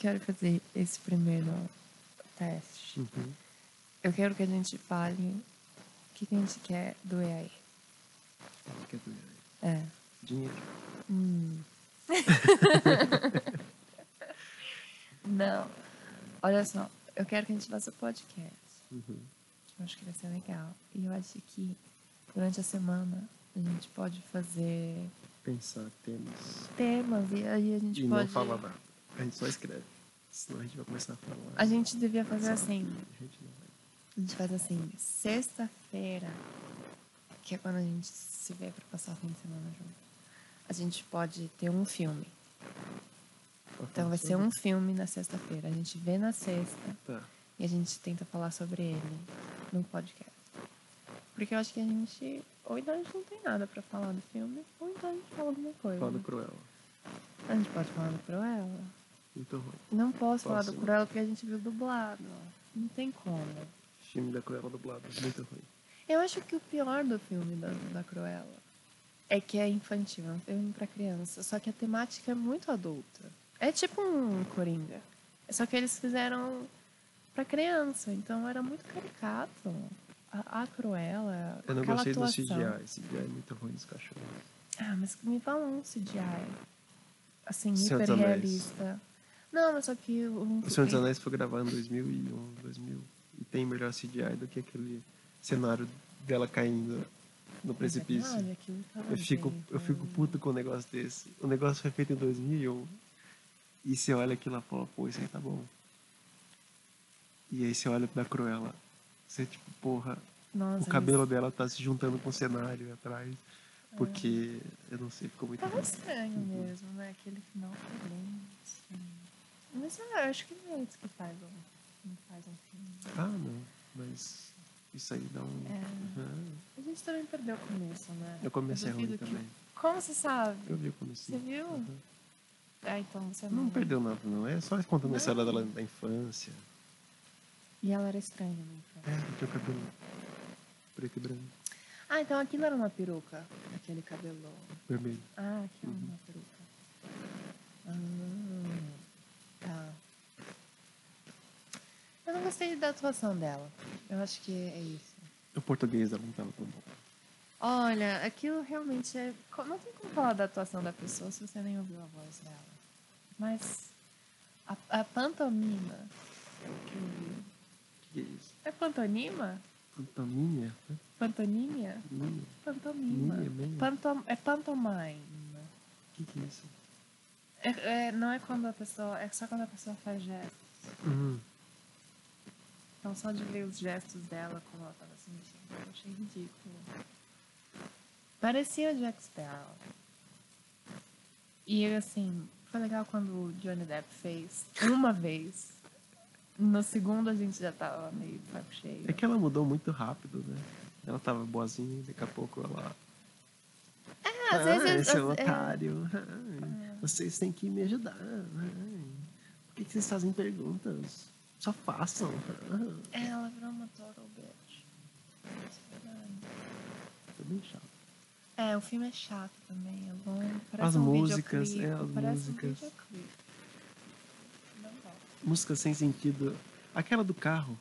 quero fazer esse primeiro teste. Uhum. Eu quero que a gente fale o que, que a gente quer do EAE. Quer dizer, É. Dinheiro. Hum. Não. Olha só, eu quero que a gente faça podcast. Uhum. Eu acho que vai ser legal. E eu acho que durante a semana a gente pode fazer Pensar temas. temas e aí a gente E pode. não falar nada. A gente só escreve. Senão a gente vai começar a falar. A gente devia fazer assim. A gente. A faz assim, sexta-feira, que é quando a gente se vê pra passar o fim de semana junto. A gente pode ter um filme. Então vai ser um filme na sexta-feira. A gente vê na sexta Tá. e a gente tenta falar sobre ele no podcast. Porque eu acho que a gente. Ou então a gente não tem nada pra falar do filme, ou então a gente fala alguma coisa. Fala do Cruella. A gente pode falar do Cruella. Muito ruim. Não posso falar do. Cruella porque a gente viu dublado. Não tem como. Filme da Cruella dublado. Muito ruim. Eu acho que o pior do filme da, da Cruella é que é infantil, é um filme pra criança. Só que a temática é muito adulta. É tipo um Coringa. Só que eles fizeram pra criança, então era muito caricato. A, a Cruella. Eu não gostei atuação. do CGI. CGI é muito ruim dos cachorros. Ah, mas me fala um CGI. Assim, Senhor Não, mas só que. O Senhor dos Anéis foi gravado em 2001, 2000. E tem melhor CGI do que aquele cenário dela caindo no precipício. É aquilo tava Eu fico, eu fico puto com um negócio desse. O negócio foi feito em 2001. E você olha aquilo lá e fala, pô, isso aí tá bom. E aí você olha pra Cruella. Você tipo, porra, Nossa, o cabelo dela tá se juntando com o cenário atrás. Porque, eu não sei, ficou muito Tava estranho mesmo, né? Aquele final foi bem estranho. Mas eu acho que não é isso que faz um, não faz um filme. Ah, não. Mas isso aí dá um... É. Aham. A gente também perdeu o começo, né? Eu comecei ruim duvido que- também. Como você sabe? Eu vi o começo. Você viu? Aham. Ah, então você não. Não perdeu nada, não. É só contando a história dela da infância. E ela era estranha, né? É, tinha o cabelo preto e branco, Ah, então aquilo era uma peruca. Aquele cabelo. vermelho. Ah, aquilo era uma peruca. Ah, tá. Eu não gostei da atuação dela. Eu acho que é isso. O português dela não tava tão bom. Olha, aquilo realmente é. Não tem como falar da atuação da pessoa se você nem ouviu a voz dela. Mas a, a pantomima que eu vi. O que, é isso? É pantonima? Pantomima? Pantonímia? Pantomima? Pantomima. Pantom, é pantomime. O que, que é isso? É, é- não é quando a pessoa. É só quando a pessoa faz gestos. Uhum. Então só de ver os gestos dela como ela tava se mexendo, eu achei ridículo. Parecia o Jack Sparrow. E assim, foi legal quando o Johnny Depp fez uma vez. No segundo a gente já tava meio saco cheio. É que ela mudou muito rápido, né? Ela tava boazinha e daqui a pouco ela. É, às ah, vezes. seu é- otário. Ai, Vocês têm que me ajudar. Ai, Por que, que vocês fazem perguntas? Só façam. Ah, É, ela virou uma total bitch. É. Tá bem chato. É, o filme é chato também, é longo. Parece As um músicas, é, as parece músicas. Um. Música sem sentido. Aquela do carro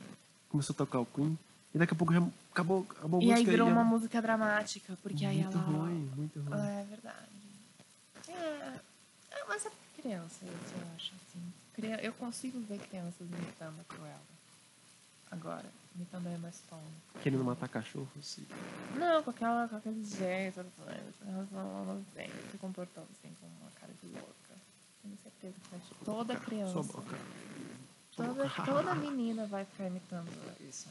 começou a tocar o Queen. E daqui a pouco já acabou, acabou a E música. aí virou uma música dramática, porque aí muito ela. ruim, muito ruim. É verdade. É, é, mas é criança, isso eu acho assim. Eu consigo ver crianças imitando a Cruella. Agora, imitando a Emma Stone. Querendo matar cachorro, sim. Não, com, aquela, com aqueles gestos, elas não, vêm se comportando assim com uma cara de louca. Tenho certeza que toda criança. Sua boca. Toda, toda menina vai ficar imitando isso.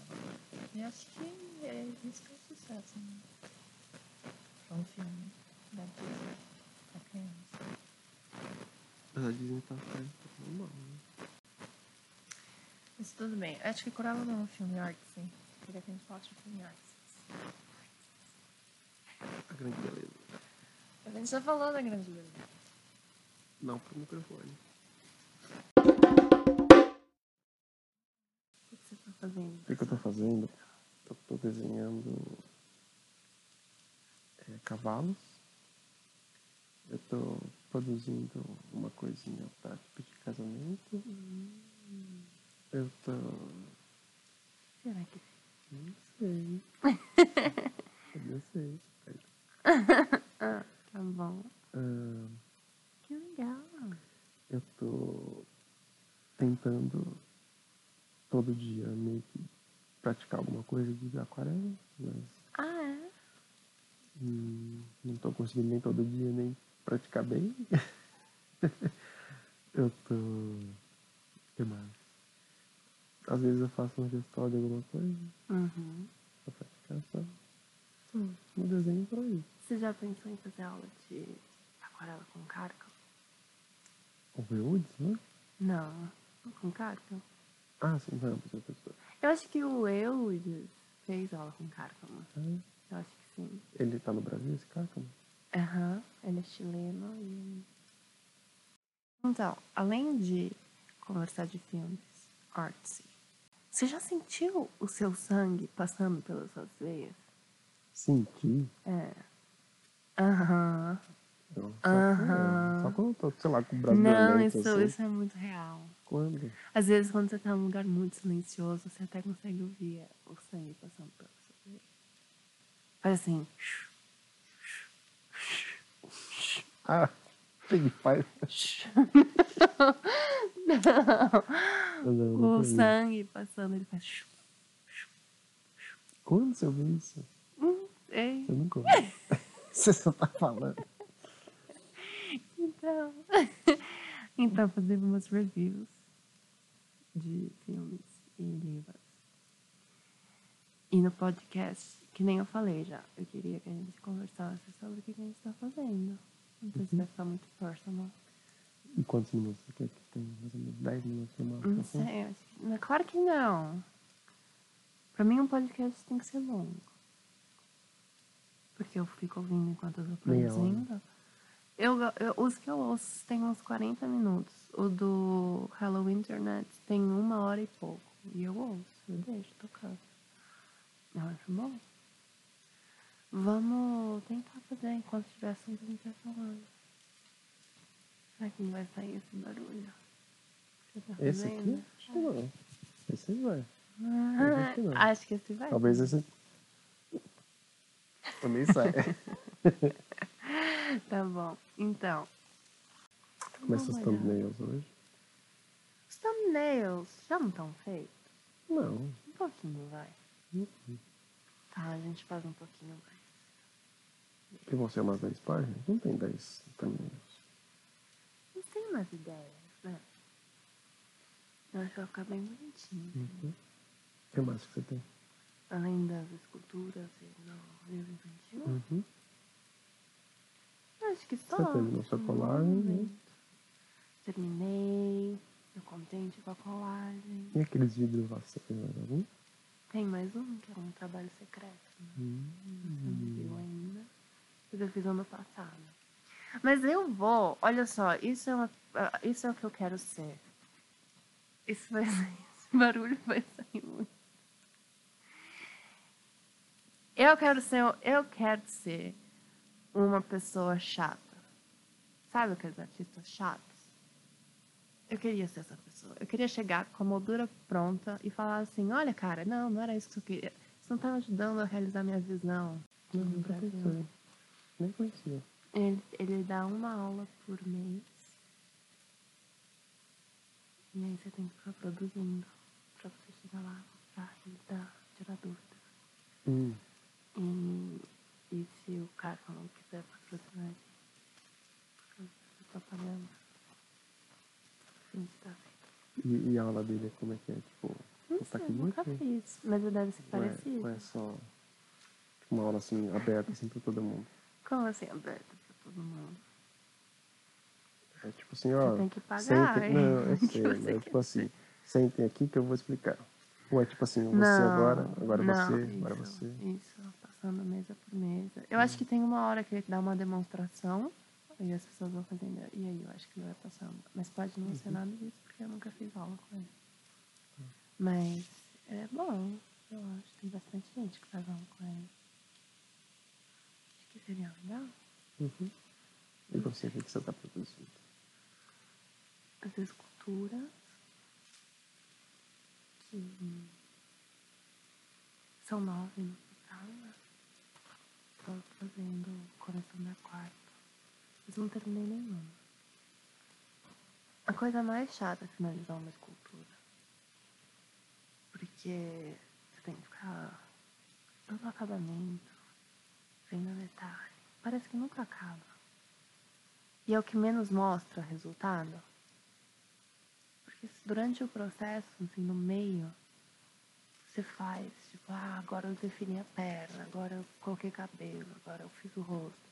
E acho que é isso que é um sucesso. Né? É um filme da Disney pra criança. Mas a Disney tá tá normal, né? Mas tudo bem. Acho que Coral não é um filme artsy. Queria que a gente falasse de filme artsy. A grande beleza. A gente já falou da Grande Beleza. Não pro microfone. fazendo? O que, que eu estou fazendo? Estou desenhando é, cavalos. Eu estou produzindo uma coisinha para pedir casamento. Hum. Eu estou. Será que. Não sei. não sei. ah, tá bom. Ah, que legal. Eu estou tentando todo dia meio que praticar alguma coisa de aquarela, mas Ah, é? hum, não tô conseguindo nem todo dia nem praticar bem. eu tô. Que mais? Às vezes eu faço uma gestal de alguma coisa Uhum. pra praticar só. Hum, um desenho pra isso. Você já pensou em fazer aula de aquarela com cárcamo? O Eudes, né? Não, com cárcamo. Ah, sim, não, outra pessoa. Eu acho que o Eudes fez aula com cárcamo. Ah, Eu acho que sim. ele tá no Brasil, esse Cácamo? Aham, ele é chileno e. Então, além de conversar de filmes artsy, você já sentiu o seu sangue passando pelas suas veias? Senti. É. Aham. Só, Aham. só quando eu tô, sei lá, com o braço Não, isso, assim. isso é muito real. Quando? Às vezes, quando você tá num lugar muito silencioso, você até consegue ouvir o sangue passando pelas suas veias. Faz assim. Ah, ele faz. Não. Não, O nunca vi. sangue passando, ele faz. Quando você ouviu isso? Ei, Eu nunca ouvi. você só tá falando. então. então, fazemos umas reviews de filmes e livros. E no podcast, que nem eu falei já, eu queria que a gente conversasse sobre o que a gente tá fazendo. Não sei se vai ficar muito personal. E quantos minutos você quer que tem? Mais ou menos 10 minutos de uma Não sei, acho que... não, Claro que não. Pra mim, um podcast tem que ser longo. Porque eu fico ouvindo enquanto eu tô produzindo. Eu, eu, os que eu ouço tem uns 40 minutos. O do Hello Internet tem uma hora e pouco. E eu ouço, eu deixo tocar. Eu acho bom. Vamos tentar fazer enquanto tiver assunto a gente vai falando. Será que não vai sair esse barulho? Você tá Esse fazendo? aqui? Acho que não. Esse vai. Ah, acho que não. acho que esse vai. Talvez esse. Também sai. Tá bom. Então. Começa olhar. thumbnails hoje. Os thumbnails já não estão feitos? Não. Um pouquinho, vai. Tá, a gente faz um pouquinho mais. E vão ser umas 10 páginas? Não tem 10 thumbnails. Mas tem umas ideias, né? Eu acho que vai ficar bem bonitinho. Uhum. O que mais que você tem? Além das esculturas e no livro infantil. Uhum. Acho que só. Você terminou sua colagem, né? Terminei. Tô contente com a colagem. E aqueles tem mais algum? Tem mais um, que é um trabalho secreto. Né? Você não viu ainda. Mas eu fiz ano passado. Mas eu vou, olha só, isso é, uma, ah, isso é o que eu quero ser. Isso vai sair, esse barulho vai sair muito. Eu quero ser, eu quero ser uma pessoa chata. Sabe aqueles artistas chatos? Eu queria ser essa pessoa. Eu queria chegar com a moldura pronta e falar assim, olha cara, não, não era isso que eu queria. Isso não tá me ajudando a realizar minha visão. Não, nunca Brasil. pensei. Nem conhecia. Ele, ele dá uma aula por mês. E aí você tem que ficar produzindo pra você chegar lá pra realizar, tirar dúvidas. Hum. E, e se o cara não quiser patrocinar a gente, você tá. E, e a aula dele, como é que é? Tipo, Não tá sei, aqui nunca dentro? fiz, mas deve ser Ou é, parecido. ou é só tipo, uma aula assim, aberta assim pra todo mundo? Como assim, aberto pra todo mundo? É tipo assim, ó. tem que pagar, Sentem, não, eu sei, você mas é tipo assim, sentem aqui que eu vou explicar. Ou é tipo assim, você Não, agora, agora não, você, isso, agora você. Isso, passando mesa por mesa. Eu acho que tem uma hora que ele dá uma demonstração e as pessoas vão fazendo. E aí eu acho que ele vai passando. Mas pode não Uhum. ser nada disso, porque eu nunca fiz aula com ele. Mas é bom, eu acho. Tem bastante gente que faz aula com ele. Acho que seria legal. Uhum. E você, o que você tá produzindo? As esculturas que são nove no total, né? Tô fazendo o coração da quarta. Mas não terminei nenhuma. A coisa mais chata é finalizar uma escultura. Porque você tem que ficar todo o acabamento, vendo detalhe. Parece que nunca acaba. E é o que menos mostra resultado. Porque durante o processo, assim, no meio, você faz, tipo, ah, agora eu defini a perna, agora eu coloquei cabelo, agora eu fiz o rosto.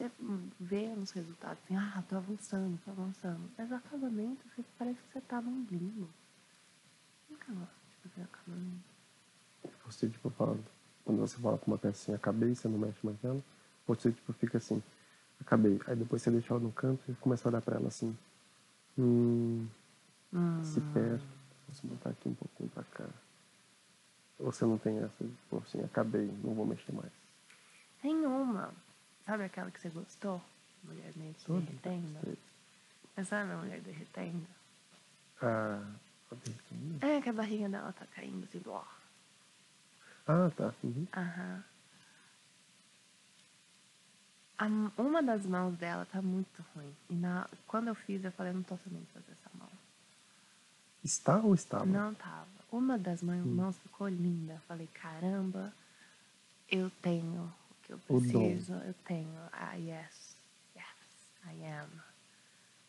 Você vê nos resultados, assim, ah, tô avançando, tô avançando. Mas o acabamento, parece que você tá num limbo. Nunca gosto de fazer acabamento. Você, tipo, fala, quando você fala com uma pecinha, acabei, você não mexe mais nela. Ou você, tipo, fica assim, acabei. Aí depois você deixa ela no canto e começa a olhar pra ela assim. Hum, Hum, se perde. Posso botar aqui um pouquinho pra cá. Você não tem essa, tipo assim, acabei, não vou mexer mais. Tem uma, sabe aquela que você gostou? Mulher meio que Todas, derretendo. Mas sabe a mulher derretendo? Ah, a derretendo? É, que a barriga dela tá caindo assim, ó. Ah, tá. Uhum. Aham. A uma das mãos dela tá muito ruim. E na, quando eu fiz, eu falei, não tô sabendo fazer essa mão. Está ou estava? Não tava. Uma das mãos, mãos ficou linda. Eu falei, caramba, eu tenho que eu preciso. Eu tenho. Ah, yes. Yes, I am.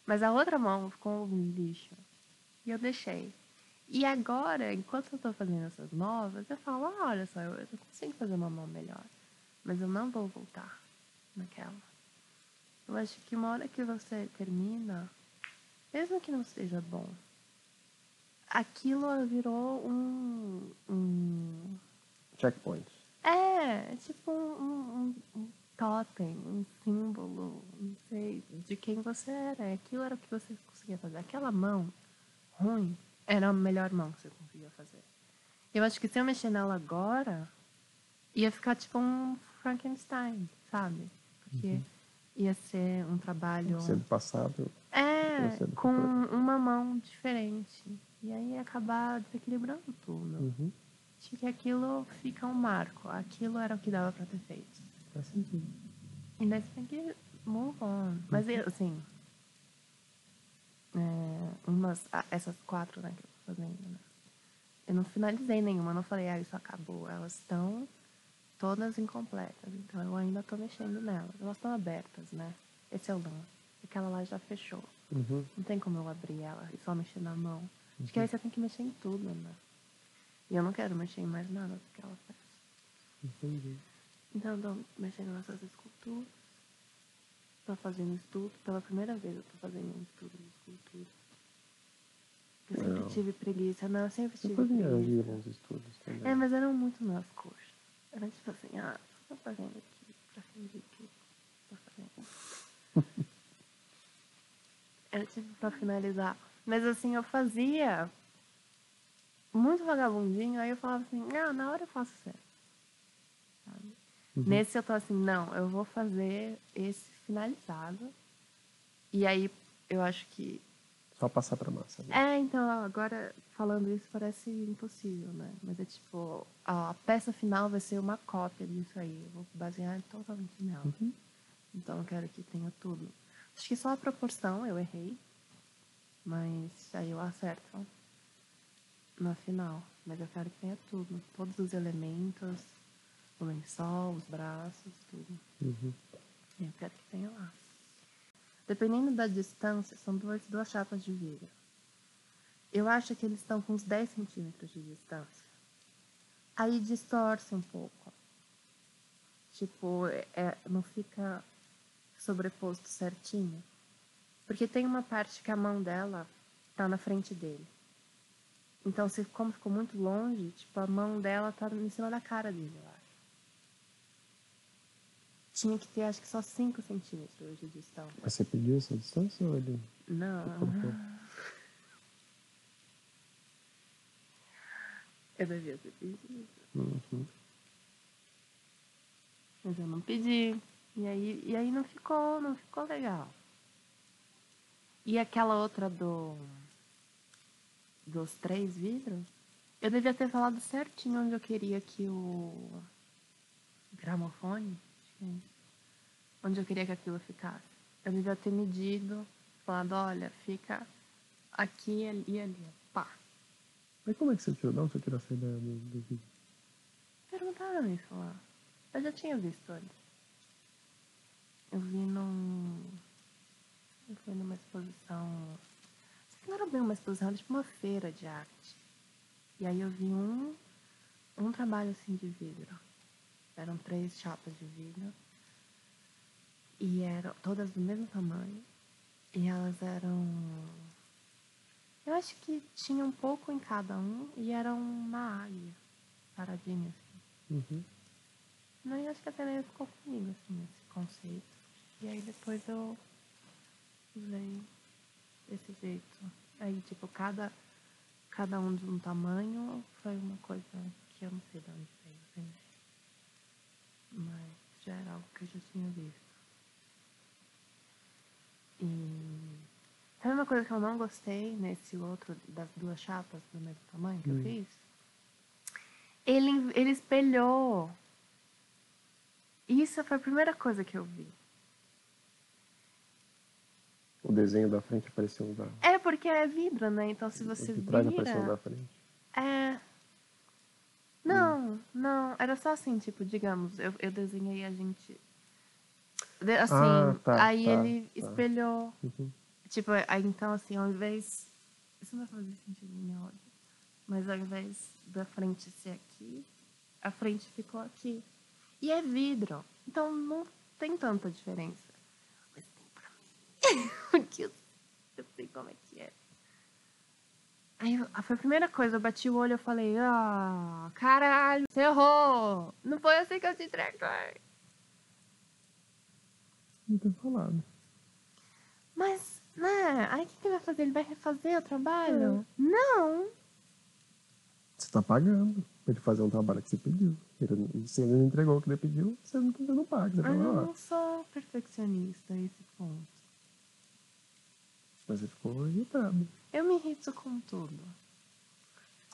Mas a outra mão ficou um lixo. E eu deixei. E agora, enquanto eu tô fazendo essas novas, eu falo, ah, olha só, eu, eu consigo fazer uma mão melhor. Mas eu não vou voltar naquela. Eu acho que uma hora que você termina, mesmo que não seja bom, aquilo virou um. um Checkpoint. É, é tipo um, um, um totem, um símbolo, não sei, de quem você era. Aquilo era o que você conseguia fazer. Aquela mão ruim era a melhor mão que você conseguia fazer. Eu acho que se eu mexer nela agora, ia ficar tipo um Frankenstein, sabe? Porque ia ser um trabalho. Você do passado. É, com uma mão diferente. E aí ia acabar desequilibrando tudo. Uhum. Acho que aquilo fica um marco. Aquilo era o que dava pra ter feito. Faz sentido. E daí você tem que move on. Mas assim. é, umas, ah, essas quatro, né, que eu tô fazendo, né? Eu não finalizei nenhuma, não falei, ah, isso acabou. Elas estão todas incompletas. Então eu ainda tô mexendo nelas. Elas estão abertas, né? Esse é o lance. Aquela lá já fechou. Uhum. Não tem como eu abrir ela e só mexer na mão. Acho que aí você tem que mexer em tudo, né? E eu não quero mexer em mais nada porque ela fecha. Entendi. Então eu tô mexendo nessas esculturas. Tô fazendo estudo. Pela primeira vez eu tô fazendo um estudo de escultura. Eu sempre Não. tive preguiça. Não, eu sempre tive fazia preguiça. uns estudos também. É, mas eram muito nas coxas. Era tipo assim, ah, só tô fazendo aqui pra fingir que tô fazendo. Era tipo pra finalizar. Mas assim, eu fazia muito vagabundinho, aí eu falava assim, ah, na hora eu faço certo. Sabe? Uhum. Nesse eu tô assim, não, eu vou fazer esse finalizado. E aí eu acho que Só passar pra massa. né? é, então, agora falando isso parece impossível, né? Mas é tipo, a peça final vai ser uma cópia disso aí. Eu vou basear totalmente nela. Uhum. Então eu quero que tenha tudo. Acho que só a proporção eu errei. Mas aí eu acerto no final. Mas eu quero que tenha tudo. Todos os elementos, o lençol, os braços, tudo. Uhum. Eu quero que tenha lá. Dependendo da distância, são duas, duas chapas de vidro. Eu acho que eles estão com uns 10 centímetros de distância. Aí distorce um pouco. Tipo, é, não fica sobreposto certinho. Porque tem uma parte que a mão dela tá na frente dele. Então, se, como ficou muito longe, tipo, a mão dela tá em cima da cara dele, eu acho. Tinha que ter, acho que só 5 centímetros de distância. Mas você pediu essa distância ou ele Não. Eu devia ter pedido. Uhum. Mas eu não pedi. E aí, e aí não ficou, não ficou legal. E aquela outra do dos três vidros, Eu devia ter falado certinho onde eu queria que o gramofone, onde eu queria que aquilo ficasse. Eu devia ter medido, falado, olha, fica aqui e ali. Pá. Mas como é que você tirou? Onde você tirou essa ideia do, do vídeo? Perguntaram isso lá. Eu já tinha visto antes. Eu vi num. Eu fui numa exposição. Não era bem uma exposição, era tipo uma feira de arte. E aí eu vi um, um trabalho assim de vidro. Eram três chapas de vidro. E eram todas do mesmo tamanho. E elas eram. Eu acho que tinha um pouco em cada um e era uma águia paradinha assim. Uhum. Não, eu acho que até nem ficou comigo, assim, esse conceito. E aí depois eu usei desse jeito. Aí, tipo, cada, cada um de um tamanho foi uma coisa que eu não sei de onde veio, entende? Mas já era algo que eu já tinha visto. E sabe uma coisa que eu não gostei nesse outro, das duas chapas do mesmo tamanho que eu Hum. fiz? Ele, ele espelhou. Isso foi a primeira coisa que eu vi. O desenho da frente apareceu da. É porque é vidro, né? Então se você de trás apareceu vira... da frente. É. Não, não. Era só assim, tipo, digamos, eu, eu desenhei a gente. Assim, Ah, tá, aí tá, ele tá. espelhou. Uhum. Tipo, aí então assim, ao invés. Isso não vai fazer sentido em áudio. Mas ao invés da frente ser aqui, a frente ficou aqui. E é vidro. Então não tem tanta diferença. Mas tem pra mim. Porque eu, sei como é que é. Aí eu- foi a primeira coisa, eu bati o olho e falei, ah, caralho, você errou! Não foi assim que eu te entreguei. Não ter falado. Mas, né, aí o que, que ele vai fazer? Ele vai refazer o trabalho? Não! Você tá pagando pra ele fazer um trabalho que você pediu. Ele, se ele não entregou o que ele pediu, você não, você não paga. Você Eu não sou perfeccionista a esse ponto. Mas você ficou irritado. Eu me irrito com tudo.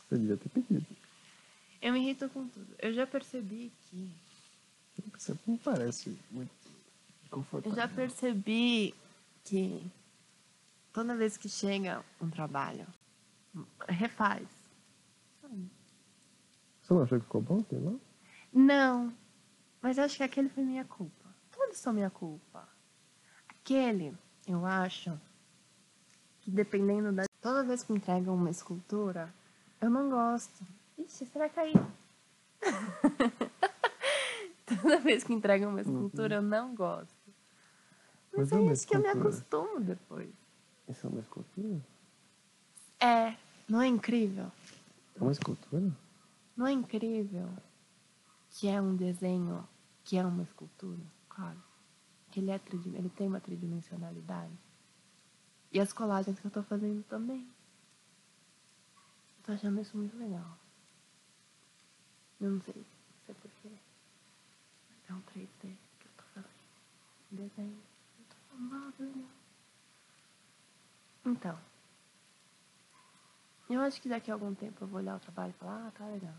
Você devia ter pedido. Eu me irrito com tudo. Eu já percebi que. Você não parece muito Eu confortável. já percebi que toda vez que chega um trabalho, refaz. Sabe? Você não achou que ficou bom? Lá. Não, mas acho que aquele foi minha culpa. Todos são minha culpa. Aquele, eu acho que dependendo da. Toda vez que entregam uma escultura, eu não gosto. Ixi, será que aí. Toda vez que entregam uma escultura, eu não gosto. Mas, Mas é é isso que eu me escultura. acostumo depois. Isso é uma escultura? É, não é incrível? É uma escultura? Não é incrível que é um desenho, que é uma escultura, claro. Que ele, é ele tem uma tridimensionalidade. E as colagens que eu tô fazendo também. Tô achando isso muito legal. Eu não sei se é porque é um 3D que eu tô fazendo. Desenho. Eu tô falando, ah. Então. Eu acho que daqui a algum tempo eu vou olhar o trabalho e falar, ah, tá legal.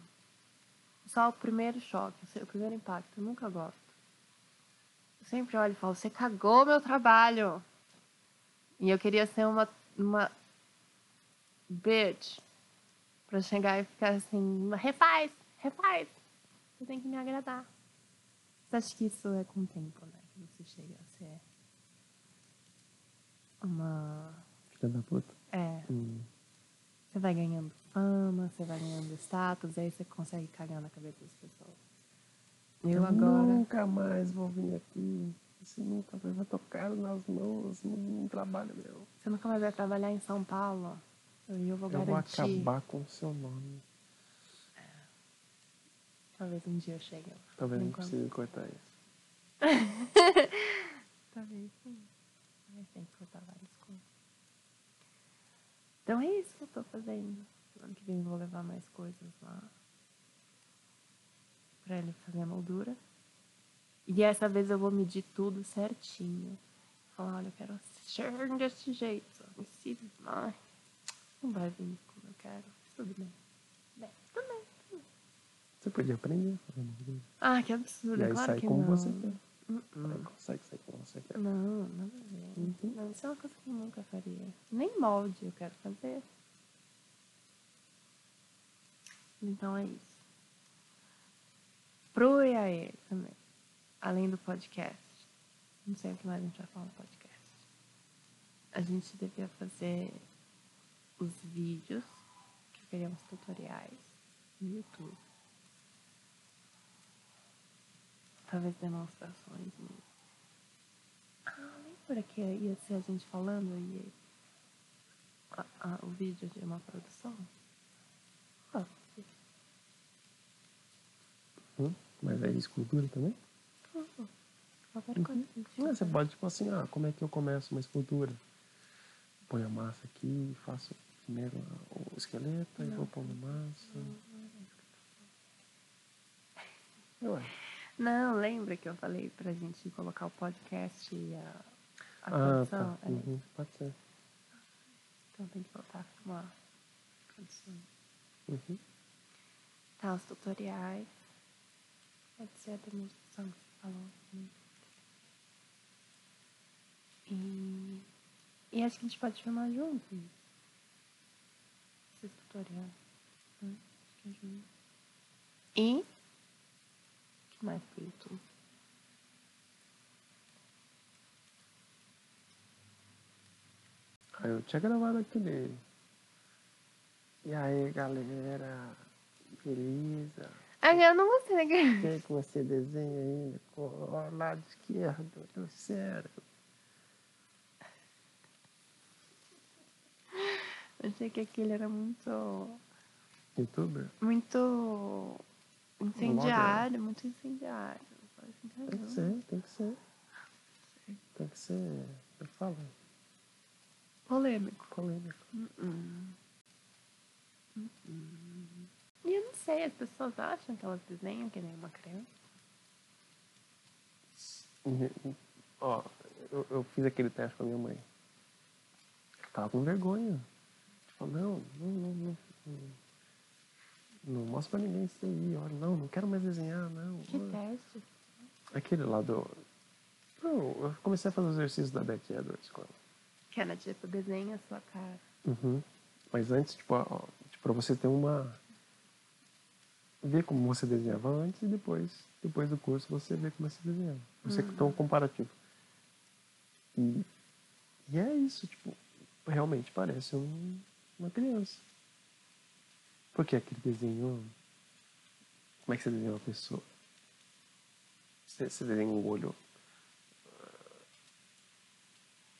Só o primeiro choque, o primeiro impacto, eu nunca gosto. Eu sempre olho e falo, você cagou meu trabalho. E eu queria ser uma, uma bitch. Pra chegar e ficar assim, refaz, refaz. Você tem que me agradar. Você acha que isso é com o tempo, né? Que você chega a ser uma. Filha da puta. É, Hum. você vai ganhando fama, você vai ganhando status, aí você consegue cagar na cabeça das pessoas. Eu agora. Nunca mais vou vir aqui. Você nunca mais vai tocar nas mãos num trabalho meu. Você nunca mais vai trabalhar em São Paulo. E eu vou Eu vou garantir. acabar com o seu nome. Talvez um dia eu chegue lá. Talvez não precise cortar isso. Talvez sim. Mas tem que cortar várias coisas. Então é isso que eu tô fazendo. Ano que vem eu vou levar mais coisas lá. Pra ele fazer a moldura. E dessa vez eu vou medir tudo certinho. Falar, olha, eu quero ser desse jeito. Me Ai, não vai vir como eu quero. Tudo bem. Bem. Você podia aprender. pelo amor de Deus. Ah, que absurdo. E aí claro sai que como não. você quer. Uh-uh. Consegue sair como você quer. Não, nada a ver. Uhum. Não, isso é uma coisa que eu nunca faria. Nem molde eu quero fazer. Então é isso. Pro EAE também. Além do podcast. Não sei o que mais a gente vai falar no podcast. A gente devia fazer os vídeos, que queríamos tutoriais, no YouTube. Talvez demonstrações mesmo. Ah, lembra que ia ser a gente falando e a- a- o vídeo de uma produção? Ah, Hum? Mas aí escultura também? Qualquer coisa que a gente Não, você pode, tipo assim, ah, como é que eu começo uma escultura? Põe a massa aqui, faço primeiro o esqueleto, aí Não. vou pondo massa. Ué. Não, lembra que eu falei pra gente colocar o podcast e a, a Ah, tá. É, Uhum, pode ser. Então tem que voltar com a. Uhum. Tá, os tutoriais. Pode ser a demonstração falou. E, e acho que a gente pode filmar junto isso. Esses tutoriais. né? Que é. E o que mais YouTube? Aí eu tinha gravado aquele. E aí, galera? Beleza? Ah, eu não gostei O daquele. que é que você desenha aí? O lado esquerdo do cérebro. Eu achei que aquele era muito. Youtuber? Muito incendiário, muito incendiário. Incendiário, Tem que ser, tem que ser. Tem que ser. Eu falo, Polêmico. polêmico. Uh-uh. Uh-uh. E eu não sei, as pessoas acham que elas desenham que nem uma criança. E- Ó, eu, eu fiz aquele teste com a minha mãe. Ela tava com vergonha. Tipo, não, não, não, não, não, não mostra pra ninguém isso aí. Olha, não, não quero mais desenhar, não. Que teste? Aquele lá do. Não, eu comecei a fazer os exercícios da Beth Edwards com ela. Que era tipo, desenha a sua cara. Uhum. Mas antes, tipo, ó, tipo, pra você ter uma. Ver como você desenhava antes e depois, depois do curso, você vê como você desenhava. Você tem um comparativo. E, e é isso, tipo, realmente parece um- uma criança. Porque aquele desenho. Como é que você desenha uma pessoa? Você, você desenha um olho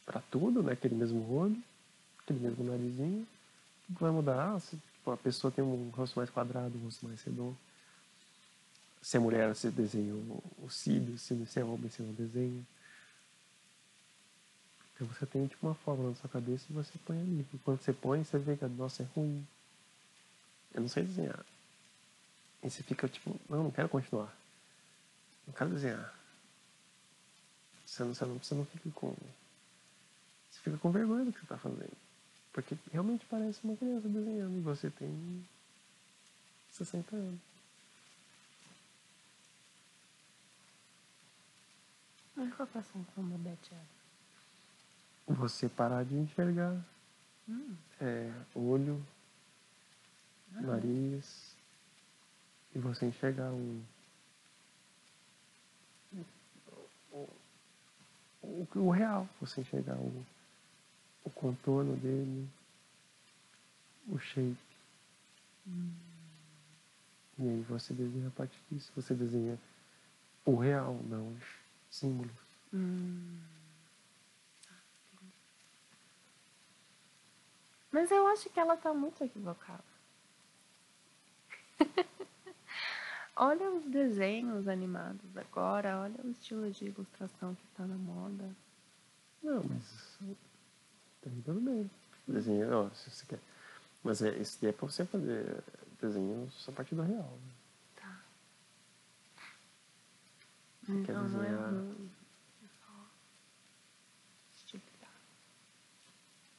para tudo, né? Aquele mesmo olho, aquele mesmo narizinho. O que vai mudar? Ah, se tipo, a pessoa tem um rosto mais quadrado, um rosto mais redondo. Se é mulher, você desenha o, cílio, se é homem, você não desenha. Então você tem tipo uma fórmula na sua cabeça e você põe ali. E quando você põe, você vê que, nossa, é ruim. Eu não sei desenhar. E você fica tipo, não, não quero continuar. Não quero desenhar. Você não, você não, você não fica com. Você fica com vergonha do que você está fazendo. Porque realmente parece uma criança desenhando e você tem 60 anos. Mas qual é a função da Edwards? Você parar de enxergar Hum, é, olho, nariz, e você enxergar um. O, o, o real, você enxergar o, o contorno dele, o shape. E aí você desenha a partir disso, você desenha o real, não os símbolos. hum. Mas eu acho que ela tá muito equivocada. olha os desenhos animados agora, olha o estilo de ilustração que tá na moda. Não, mas tá tudo bem. Desenho, ó, se você quer. Mas é, esse é pra você fazer desenhos a partir do real. né? Tá. quer Então não é desenhar-. É só estipular.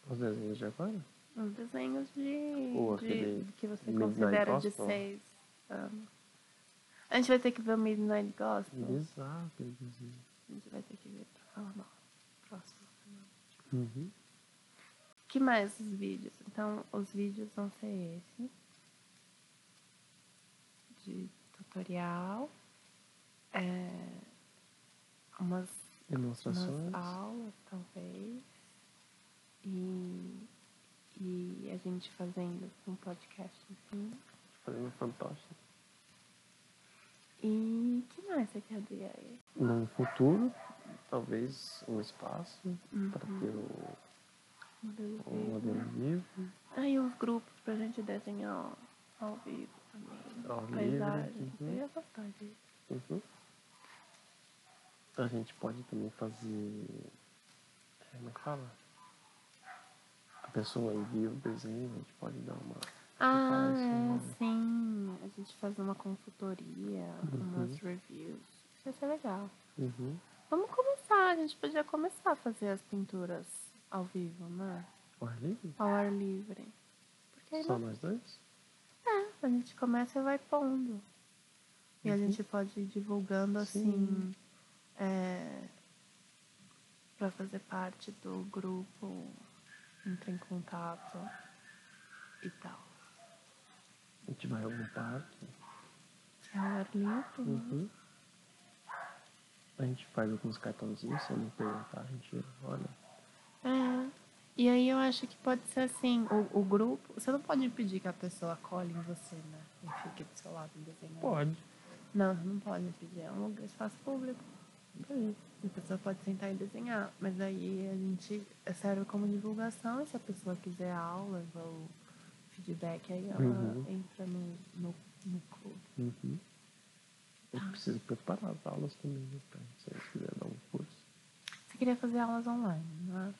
Os desenhos de agora? Os desenhos de, Ou de- que você considera de seis anos. A gente vai ter que ver o Midnight Gospel. Aquele desenho. A gente vai ter que ver pra falar mal. Próxima semana. Uhum. Que mais os vídeos? Então, os vídeos vão ser esse. De tutorial. É, umas, Demonstrações. umas aulas, talvez. E, e a gente fazendo um podcast assim. Fazendo fantoche. E que mais você quer ver aí? No futuro, talvez um espaço Uhum. para ter o, Modelo vivo. modelo vivo. Aí os grupos pra gente desenhar ao vivo também. Ao livre, Paisagem. uhum. Eu ia gostar disso. Uhum. A gente pode também fazer. é, Como é que fala? A pessoa envia o desenho, a gente pode dar uma. Ah, é, né? sim. A gente faz uma consultoria, Uhum. umas reviews. Isso vai ser legal. Uhum. Vamos começar. A gente podia começar a fazer as pinturas ao vivo, né? O ar livre? Ao ar livre. Porque Só não... nós dois? é, a gente começa e vai pondo. E a Uhum. gente pode ir divulgando assim. Sim. É, para fazer parte do grupo, entra em contato e tal. A gente vai a algum parque. É ao ar livre? Uhum. A gente faz alguns cartãozinhos, se eu não perguntar, a gente olha. É. E aí eu acho que pode ser assim, o, o grupo. Você não pode pedir que a pessoa colhe em você, né? E fique do seu lado desenhando. Pode. Não, você não pode pedir. É um lugar- espaço público. Daí. A pessoa pode sentar e desenhar. Mas aí a gente serve como divulgação. E se a pessoa quiser aula ou feedback, aí ela Uhum. entra no, no, no clube. Uhum. Eu Tá. preciso preparar as aulas também, né? Se eles quiserem dar um curso. Você queria fazer aulas online, né?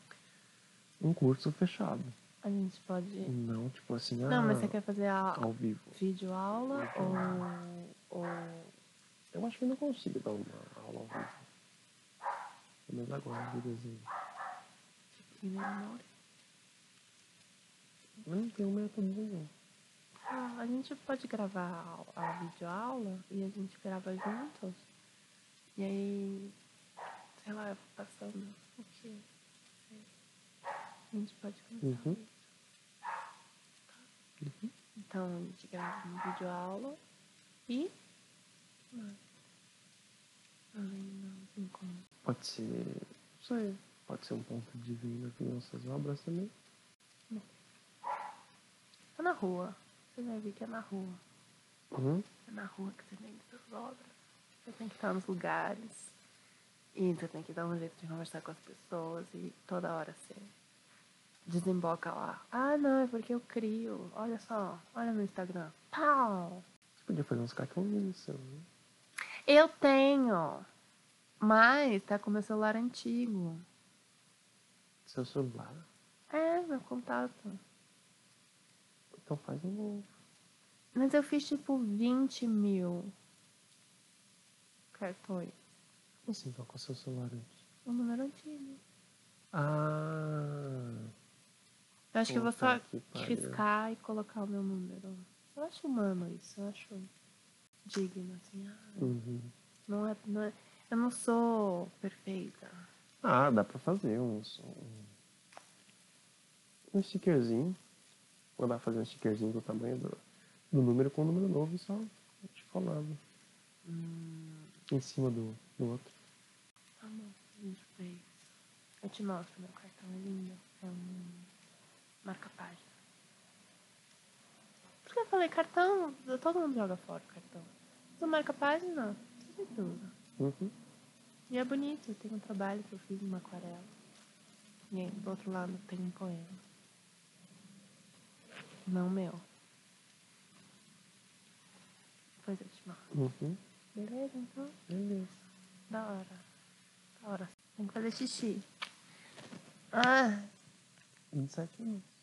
Um curso fechado. A gente pode. Não, tipo assim, ah, Não, mas você quer fazer a ao vivo. vídeo aula ou, ou Eu acho que eu não consigo dar uma aula ao vivo. Pelo menos agora, de desenho. memória? Eu não tenho método nenhum. Ah, a gente pode gravar a, a videoaula e a gente grava juntos. E aí, sei lá, eu vou passando o que. A gente pode começar Uhum. isso. Uhum. Então a gente grava uma videoaula e. mais? Além dos encontros. Pode ser, não sei, pode ser um ponto de venda de nossas obras também. É na rua. Você vai ver que é na rua. Uhum. É na rua que você vende suas obras. Você tem que estar nos lugares. E você tem que dar um jeito de conversar com as pessoas. E toda hora você desemboca lá. Ah, não, é porque eu crio. Olha só, olha meu Instagram. Pau! Você podia fazer uns cartãozinhos seu, né? Eu tenho. Mas tá com meu celular antigo. Seu celular. É, meu contato. Então faz um novo. Mas eu fiz tipo 20 mil cartões. Como assim, com o seu celular antes? O número antigo. Ah, Eu acho que eu vou Puta só riscar e colocar o meu número. Eu acho humano isso, eu acho digno, assim. Ah, uhum. não é, não é, eu não sou perfeita. ah, dá pra fazer uns, um, um stickerzinho. Mandar fazer um stickerzinho do tamanho do, do número com o número novo e só te colado Hum, em cima do, do outro. tá bom, a gente fez. Eu te mostro meu cartão, lindo. É um marca-página. Por que eu falei cartão? Todo mundo joga fora o cartão. Mas o marca-página, você tem tudo. Uhum. E é bonito, tem um trabalho que eu fiz numa aquarela. E aí, do outro lado tem um poema. Não meu. Depois eu te. Uhum. Beleza, então? Beleza. Da hora. Da hora. Tem que fazer xixi. Ah, 27 minutos.